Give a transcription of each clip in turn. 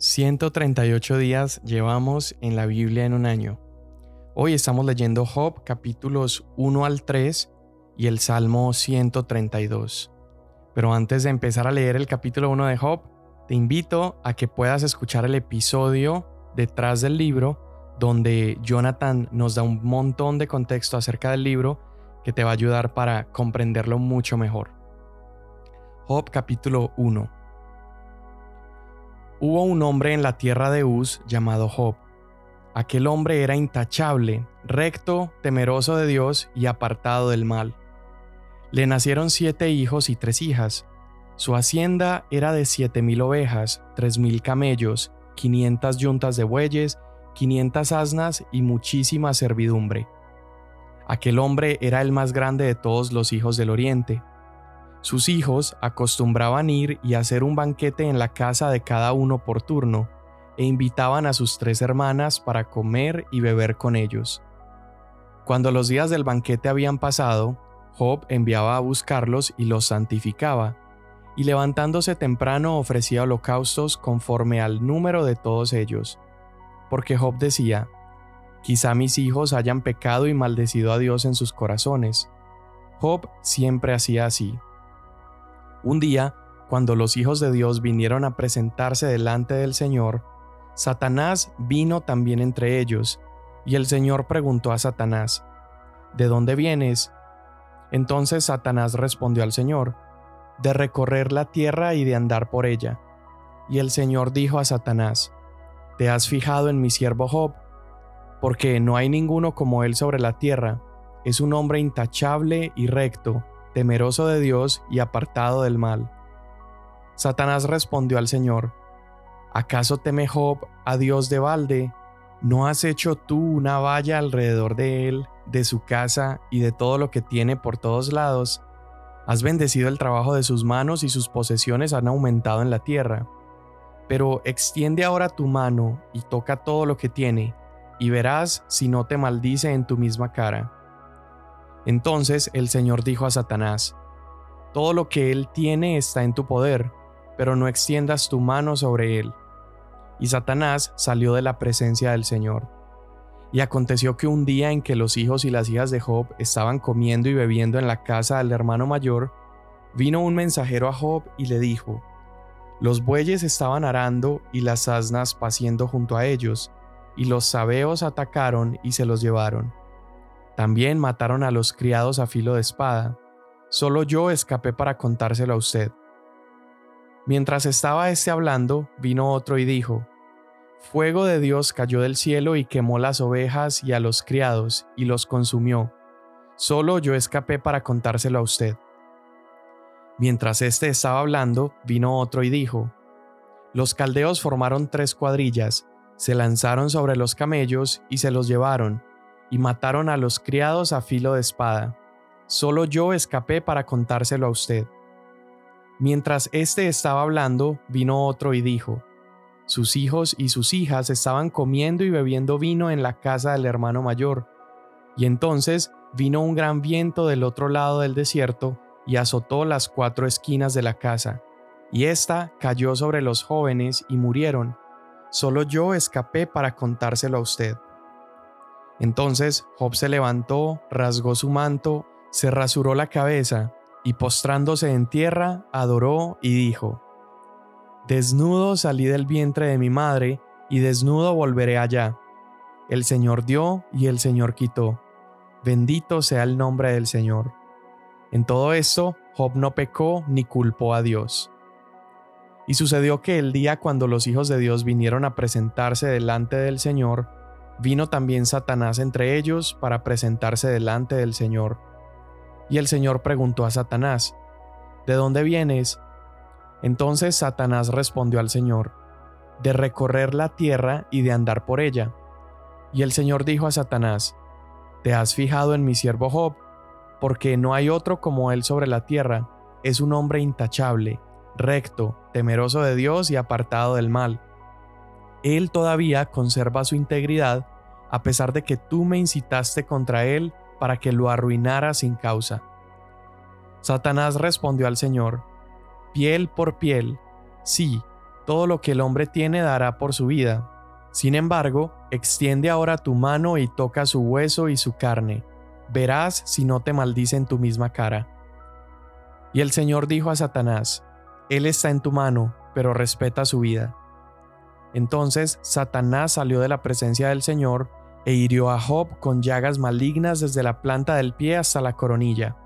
138 días llevamos en la Biblia en un año. Hoy estamos leyendo Job capítulos 1 al 3 y el Salmo 132. Pero antes de empezar a leer el capítulo 1 de Job, te invito a que puedas escuchar el episodio detrás del libro donde Jonathan nos da un montón de contexto acerca del libro que te va a ayudar para comprenderlo mucho mejor. Job capítulo 1 Hubo un hombre en la tierra de Uz llamado Job. Aquel hombre era intachable, recto, temeroso de Dios y apartado del mal. Le nacieron siete hijos y tres hijas. Su hacienda era de siete mil ovejas, tres mil camellos, quinientas yuntas de bueyes, quinientas asnas y muchísima servidumbre. Aquel hombre era el más grande de todos los hijos del oriente sus hijos acostumbraban ir y hacer un banquete en la casa de cada uno por turno, e invitaban a sus tres hermanas para comer y beber con ellos. Cuando los días del banquete habían pasado, Job enviaba a buscarlos y los santificaba, y levantándose temprano ofrecía holocaustos conforme al número de todos ellos. Porque Job decía, Quizá mis hijos hayan pecado y maldecido a Dios en sus corazones. Job siempre hacía así. Un día, cuando los hijos de Dios vinieron a presentarse delante del Señor, Satanás vino también entre ellos, y el Señor preguntó a Satanás, ¿De dónde vienes? Entonces Satanás respondió al Señor, de recorrer la tierra y de andar por ella. Y el Señor dijo a Satanás, ¿Te has fijado en mi siervo Job? Porque no hay ninguno como él sobre la tierra, es un hombre intachable y recto, temeroso de Dios y apartado del mal. Satanás respondió al Señor, ¿acaso teme Job a Dios de balde? ¿No has hecho tú una valla alrededor de él, de su casa y de todo lo que tiene por todos lados? Has bendecido el trabajo de sus manos y sus posesiones han aumentado en la tierra. Pero extiende ahora tu mano y toca todo lo que tiene, y verás si no te maldice en tu misma cara. Entonces el Señor dijo a Satanás, Todo lo que Él tiene está en tu poder, pero no extiendas tu mano sobre Él. Y Satanás salió de la presencia del Señor. Y aconteció que un día en que los hijos y las hijas de Job estaban comiendo y bebiendo en la casa del hermano mayor, vino un mensajero a Job y le dijo, Los bueyes estaban arando y las asnas paciendo junto a ellos, y los sabeos atacaron y se los llevaron. También mataron a los criados a filo de espada. Solo yo escapé para contárselo a usted. Mientras estaba éste hablando, vino otro y dijo, Fuego de Dios cayó del cielo y quemó las ovejas y a los criados, y los consumió. Solo yo escapé para contárselo a usted. Mientras éste estaba hablando, vino otro y dijo, Los caldeos formaron tres cuadrillas, se lanzaron sobre los camellos y se los llevaron, y mataron a los criados a filo de espada. Solo yo escapé para contárselo a usted. Mientras éste estaba hablando, vino otro y dijo, Sus hijos y sus hijas estaban comiendo y bebiendo vino en la casa del hermano mayor. Y entonces vino un gran viento del otro lado del desierto y azotó las cuatro esquinas de la casa, y ésta cayó sobre los jóvenes y murieron. Solo yo escapé para contárselo a usted. Entonces Job se levantó, rasgó su manto, se rasuró la cabeza, y postrándose en tierra, adoró y dijo, Desnudo salí del vientre de mi madre, y desnudo volveré allá. El Señor dio y el Señor quitó. Bendito sea el nombre del Señor. En todo esto, Job no pecó ni culpó a Dios. Y sucedió que el día cuando los hijos de Dios vinieron a presentarse delante del Señor, vino también Satanás entre ellos para presentarse delante del Señor. Y el Señor preguntó a Satanás, ¿De dónde vienes? Entonces Satanás respondió al Señor, de recorrer la tierra y de andar por ella. Y el Señor dijo a Satanás, ¿Te has fijado en mi siervo Job? Porque no hay otro como él sobre la tierra, es un hombre intachable, recto, temeroso de Dios y apartado del mal él todavía conserva su integridad a pesar de que tú me incitaste contra él para que lo arruinara sin causa. Satanás respondió al Señor, piel por piel, sí, todo lo que el hombre tiene dará por su vida. Sin embargo, extiende ahora tu mano y toca su hueso y su carne. Verás si no te maldice en tu misma cara. Y el Señor dijo a Satanás, Él está en tu mano, pero respeta su vida. Entonces Satanás salió de la presencia del Señor e hirió a Job con llagas malignas desde la planta del pie hasta la coronilla.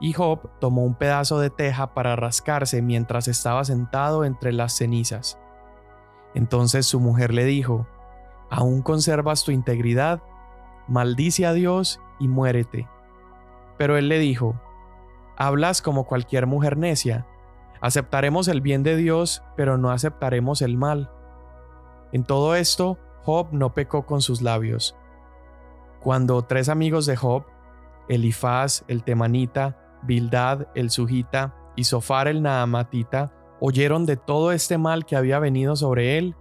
Y Job tomó un pedazo de teja para rascarse mientras estaba sentado entre las cenizas. Entonces su mujer le dijo, ¿Aún conservas tu integridad? Maldice a Dios y muérete. Pero él le dijo, Hablas como cualquier mujer necia. Aceptaremos el bien de Dios, pero no aceptaremos el mal. En todo esto, Job no pecó con sus labios. Cuando tres amigos de Job, Elifaz el temanita, Bildad el sujita y Sofar el naamatita, oyeron de todo este mal que había venido sobre él,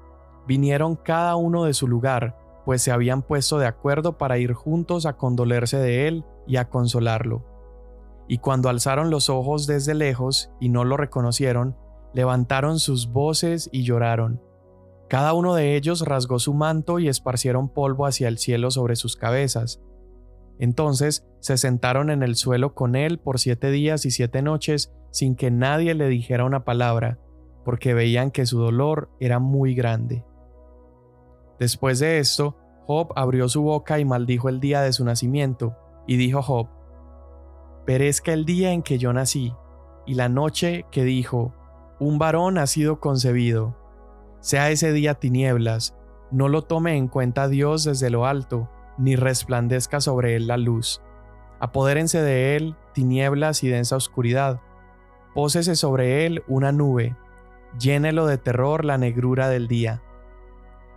vinieron cada uno de su lugar, pues se habían puesto de acuerdo para ir juntos a condolerse de él y a consolarlo. Y cuando alzaron los ojos desde lejos y no lo reconocieron, levantaron sus voces y lloraron. Cada uno de ellos rasgó su manto y esparcieron polvo hacia el cielo sobre sus cabezas. Entonces se sentaron en el suelo con él por siete días y siete noches sin que nadie le dijera una palabra, porque veían que su dolor era muy grande. Después de esto, Job abrió su boca y maldijo el día de su nacimiento, y dijo Job, Perezca el día en que yo nací, y la noche que dijo, un varón ha sido concebido sea ese día tinieblas, no lo tome en cuenta Dios desde lo alto, ni resplandezca sobre él la luz. Apodérense de él tinieblas y densa oscuridad. Pósese sobre él una nube, llénelo de terror la negrura del día.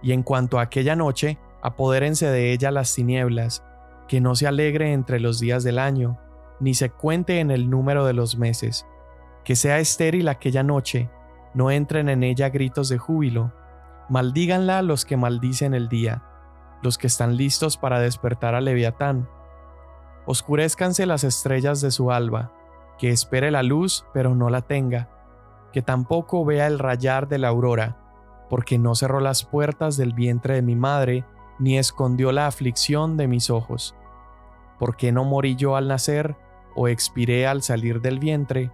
Y en cuanto a aquella noche, apodérense de ella las tinieblas, que no se alegre entre los días del año, ni se cuente en el número de los meses, que sea estéril aquella noche, no entren en ella gritos de júbilo. Maldíganla los que maldicen el día, los que están listos para despertar a Leviatán. Oscurezcanse las estrellas de su alba, que espere la luz pero no la tenga, que tampoco vea el rayar de la aurora, porque no cerró las puertas del vientre de mi madre, ni escondió la aflicción de mis ojos. ¿Por qué no morí yo al nacer, o expiré al salir del vientre?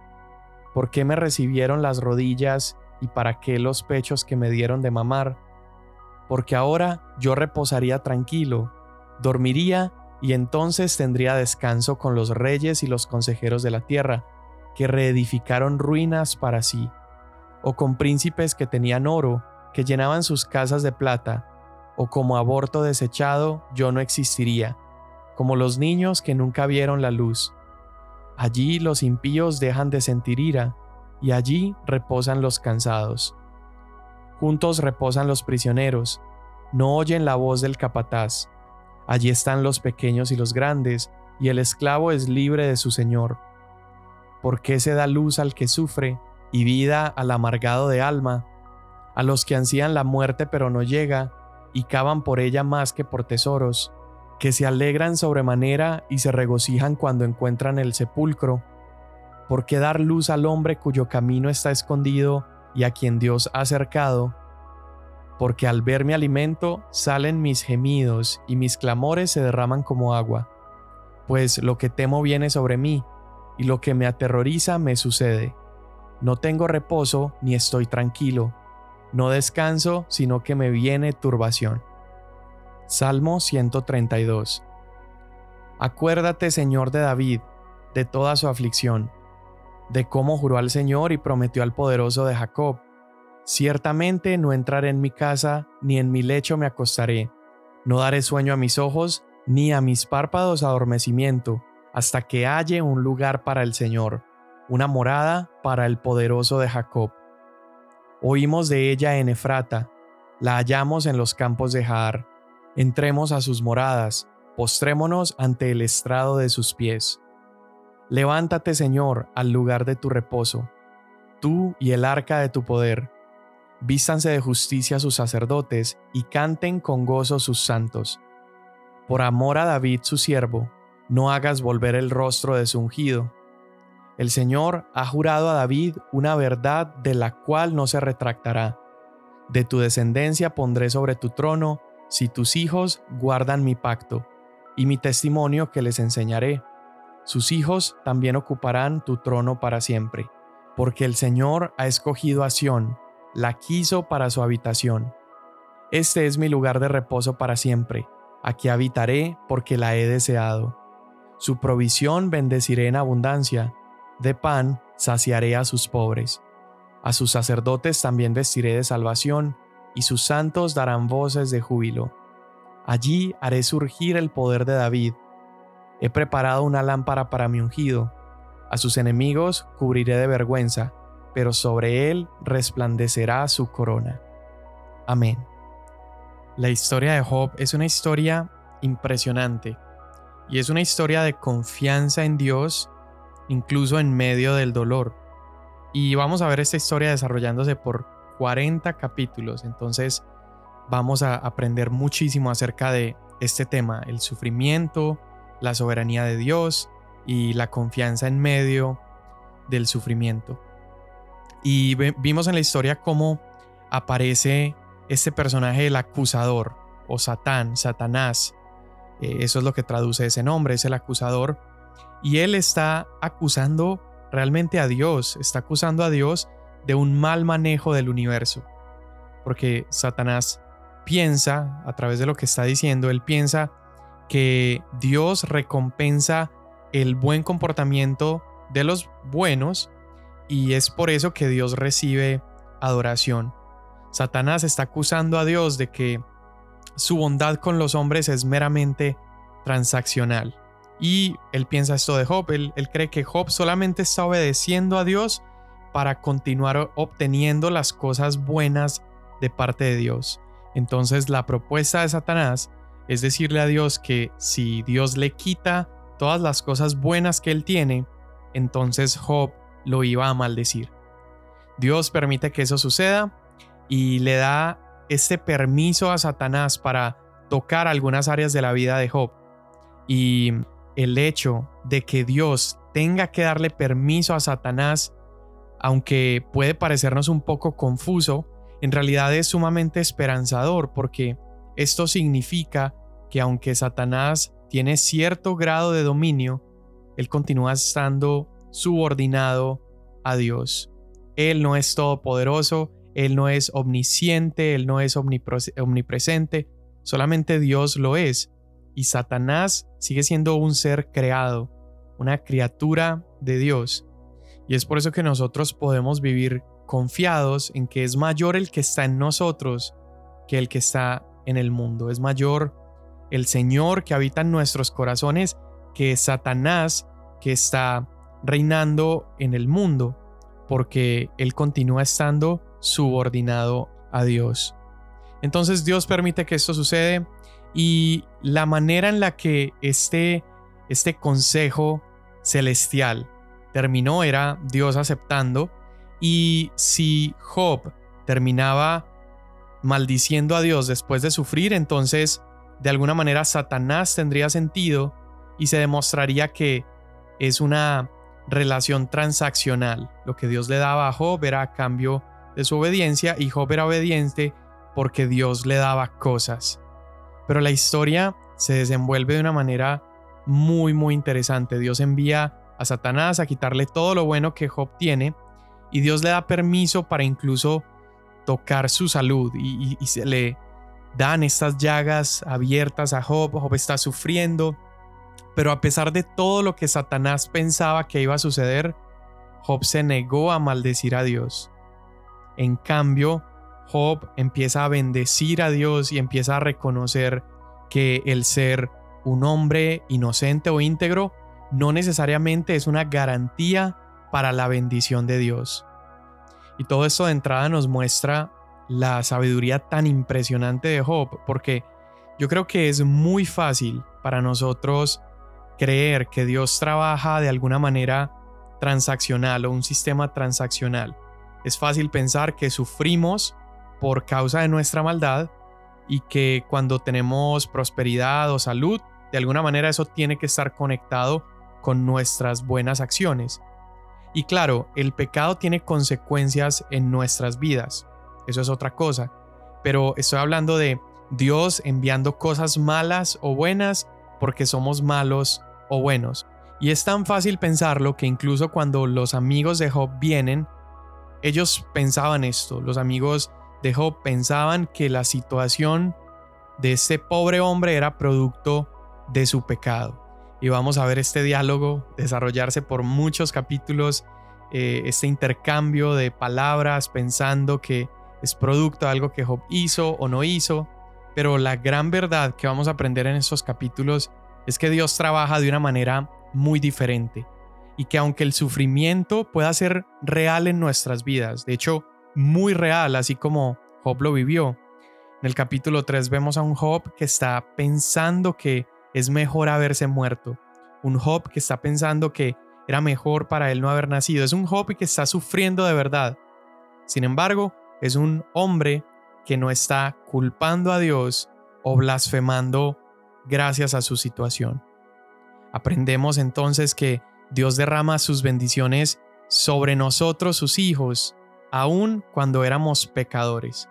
¿Por qué me recibieron las rodillas y para qué los pechos que me dieron de mamar? Porque ahora yo reposaría tranquilo, dormiría y entonces tendría descanso con los reyes y los consejeros de la tierra, que reedificaron ruinas para sí, o con príncipes que tenían oro, que llenaban sus casas de plata, o como aborto desechado yo no existiría, como los niños que nunca vieron la luz Allí los impíos dejan de sentir ira, y allí reposan los cansados. Juntos reposan los prisioneros, no oyen la voz del capataz. Allí están los pequeños y los grandes, y el esclavo es libre de su señor. ¿Por qué se da luz al que sufre y vida al amargado de alma? A los que ansían la muerte pero no llega, y cavan por ella más que por tesoros que se alegran sobremanera y se regocijan cuando encuentran el sepulcro. ¿Por qué dar luz al hombre cuyo camino está escondido y a quien Dios ha cercado? Porque al ver mi alimento salen mis gemidos y mis clamores se derraman como agua. Pues lo que temo viene sobre mí, y lo que me aterroriza me sucede. No tengo reposo ni estoy tranquilo, no descanso, sino que me viene turbación. Salmo 132. Acuérdate, Señor de David, de toda su aflicción, de cómo juró al Señor y prometió al poderoso de Jacob. Ciertamente no entraré en mi casa, ni en mi lecho me acostaré. No daré sueño a mis ojos, ni a mis párpados adormecimiento, hasta que halle un lugar para el Señor, una morada para el poderoso de Jacob. Oímos de ella en Efrata, la hallamos en los campos de Jaar. Entremos a sus moradas, postrémonos ante el estrado de sus pies. Levántate, Señor, al lugar de tu reposo, tú y el arca de tu poder. Vístanse de justicia sus sacerdotes y canten con gozo sus santos. Por amor a David su siervo, no hagas volver el rostro de su ungido. El Señor ha jurado a David una verdad de la cual no se retractará De tu descendencia pondré sobre tu trono, si tus hijos guardan mi pacto y mi testimonio que les enseñaré. Sus hijos también ocuparán tu trono para siempre, porque el Señor ha escogido a Sión, la quiso para su habitación. Este es mi lugar de reposo para siempre, aquí habitaré porque la he deseado. Su provisión bendeciré en abundancia, de pan saciaré a sus pobres. A sus sacerdotes también vestiré de salvación, y sus santos darán voces de júbilo. Allí haré surgir el poder de David. He preparado una lámpara para mi ungido. A sus enemigos cubriré de vergüenza, pero sobre él resplandecerá su corona. Amén. La historia de Job es una historia impresionante y es una historia de confianza en Dios incluso en medio del dolor. Y vamos a ver esta historia desarrollándose por 40 capítulos, entonces vamos a aprender muchísimo acerca de este tema, el sufrimiento, la soberanía de Dios y la confianza en medio del sufrimiento. Y vimos en la historia cómo aparece este personaje el acusador o Satán, Satanás. Eh, eso es lo que traduce ese nombre, es el acusador. Y él está acusando realmente a Dios, está acusando a Dios de un mal manejo del universo. Porque Satanás piensa, a través de lo que está diciendo, él piensa que Dios recompensa el buen comportamiento de los buenos y es por eso que Dios recibe adoración. Satanás está acusando a Dios de que su bondad con los hombres es meramente transaccional. Y él piensa esto de Job, él, cree que Job solamente está obedeciendo a Dios para continuar obteniendo las cosas buenas de parte de Dios. Entonces la propuesta de Satanás es decirle a Dios que si Dios le quita todas las cosas buenas que él tiene, entonces Job lo iba a maldecir. Dios permite que eso suceda y le da este permiso a Satanás para tocar algunas áreas de la vida de Job. Y el hecho de que Dios tenga que darle permiso a Satanás, aunque puede parecernos un poco confuso, en realidad es sumamente esperanzador porque esto significa que aunque Satanás tiene cierto grado de dominio, él continúa estando subordinado a Dios. Él no es todopoderoso, Él no es omnisciente, Él no es omnipresente, solamente Dios lo es. Y Satanás sigue siendo un ser creado, una criatura de Dios. Y es por eso que nosotros podemos vivir confiados en que es mayor el que está en nosotros que el que está en el mundo. Es mayor el Señor que habita en nuestros corazones que Satanás que está reinando en el mundo, porque Él continúa estando subordinado a Dios. Entonces Dios permite que esto sucede y la manera en la que este, este consejo celestial terminó era Dios aceptando y si Job terminaba maldiciendo a Dios después de sufrir, entonces de alguna manera Satanás tendría sentido y se demostraría que es una relación transaccional. Lo que Dios le daba a Job era a cambio de su obediencia y Job era obediente porque Dios le daba cosas. Pero la historia se desenvuelve de una manera muy muy interesante. Dios envía a Satanás a quitarle todo lo bueno que Job tiene y Dios le da permiso para incluso tocar su salud y, se le dan estas llagas abiertas a Job. Job está sufriendo, pero a pesar de todo lo que Satanás pensaba que iba a suceder, Job se negó a maldecir a Dios. En cambio, Job empieza a bendecir a Dios y empieza a reconocer que el ser un hombre inocente o íntegro no necesariamente es una garantía para la bendición de Dios. Y todo esto de entrada nos muestra la sabiduría tan impresionante de Job, porque yo creo que es muy fácil para nosotros creer que Dios trabaja de alguna manera transaccional o un sistema transaccional. Es fácil pensar que sufrimos por causa de nuestra maldad y que cuando tenemos prosperidad o salud, de alguna manera eso tiene que estar conectado con nuestras buenas acciones. Y claro, el pecado tiene consecuencias en nuestras vidas. Eso es otra cosa. pero estoy hablando de Dios enviando cosas malas o buenas porque somos malos o buenos. Y es tan fácil pensarlo que incluso cuando los amigos de Job vienen, ellos pensaban esto, los amigos de Job pensaban que la situación de este pobre hombre era producto de su pecado. Y vamos a ver este diálogo desarrollarse por muchos capítulos, eh, este intercambio de palabras pensando que es producto de algo que Job hizo o no hizo. Pero la gran verdad que vamos a aprender en estos capítulos es que Dios trabaja de una manera muy diferente y que aunque el sufrimiento pueda ser real en nuestras vidas, de hecho muy real, así como Job lo vivió, en el capítulo 3 vemos a un Job que está pensando que es mejor haberse muerto, un Job que está pensando que era mejor para él no haber nacido, es un Job que está sufriendo de verdad. Sin embargo, es un hombre que no está culpando a Dios o blasfemando gracias a su situación. Aprendemos entonces que Dios derrama sus bendiciones sobre nosotros, sus hijos, aun cuando éramos pecadores.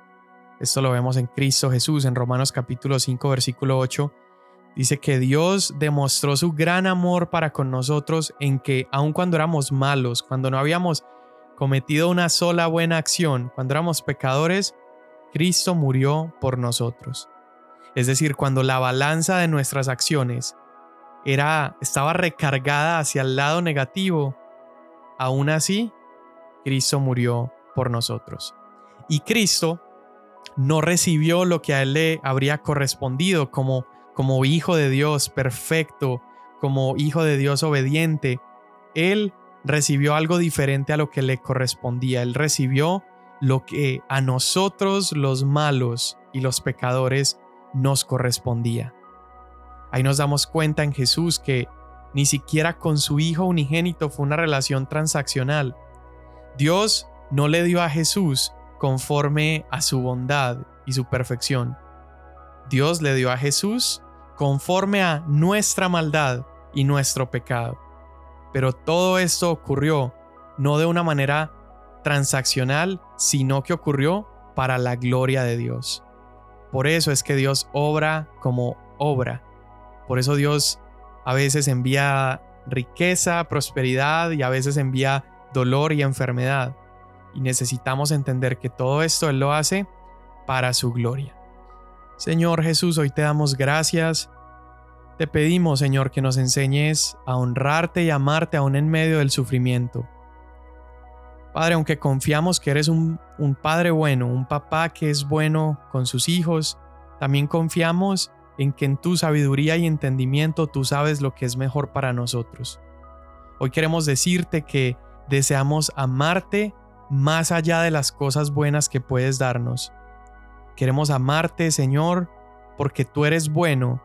Esto lo vemos en Cristo Jesús, en Romanos capítulo 5, versículo 8. Dice que Dios demostró su gran amor para con nosotros en que aun cuando éramos malos, cuando no habíamos cometido una sola buena acción, cuando éramos pecadores, Cristo murió por nosotros. Es decir, cuando la balanza de nuestras acciones era, estaba recargada hacia el lado negativo, aún así, Cristo murió por nosotros. Y Cristo no recibió lo que a él le habría correspondido como, como hijo de Dios perfecto, como hijo de Dios obediente. Él recibió algo diferente a lo que le correspondía. Él recibió lo que a nosotros los malos y los pecadores nos correspondía. Ahí nos damos cuenta en Jesús que ni siquiera con su Hijo unigénito fue una relación transaccional. Dios no le dio a Jesús conforme a su bondad y su perfección. Dios le dio a Jesús conforme a nuestra maldad y nuestro pecado. Pero todo esto ocurrió no de una manera transaccional, sino que ocurrió para la gloria de Dios. Por eso es que Dios obra como obra por eso Dios a veces envía riqueza, prosperidad y a veces envía dolor y enfermedad. Y necesitamos entender que todo esto Él lo hace para su gloria. Señor Jesús, hoy te damos gracias. Te pedimos, Señor, que nos enseñes a honrarte y amarte aún en medio del sufrimiento. Padre, aunque confiamos que eres un, un Padre bueno, un papá que es bueno con sus hijos, también confiamos en que en tu sabiduría y entendimiento tú sabes lo que es mejor para nosotros. Hoy queremos decirte que deseamos amarte más allá de las cosas buenas que puedes darnos. Queremos amarte, Señor, porque tú eres bueno,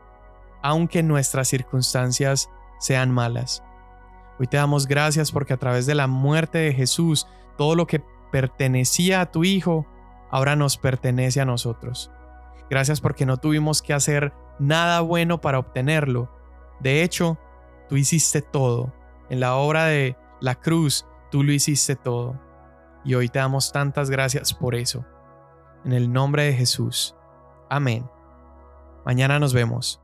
aunque nuestras circunstancias sean malas. Hoy te damos gracias porque a través de la muerte de Jesús, todo lo que pertenecía a tu Hijo, ahora nos pertenece a nosotros. Gracias porque no tuvimos que hacer nada bueno para obtenerlo. De hecho, tú hiciste todo. En la obra de la cruz, tú lo hiciste todo. Y hoy te damos tantas gracias por eso. En el nombre de Jesús. Amén. Mañana nos vemos.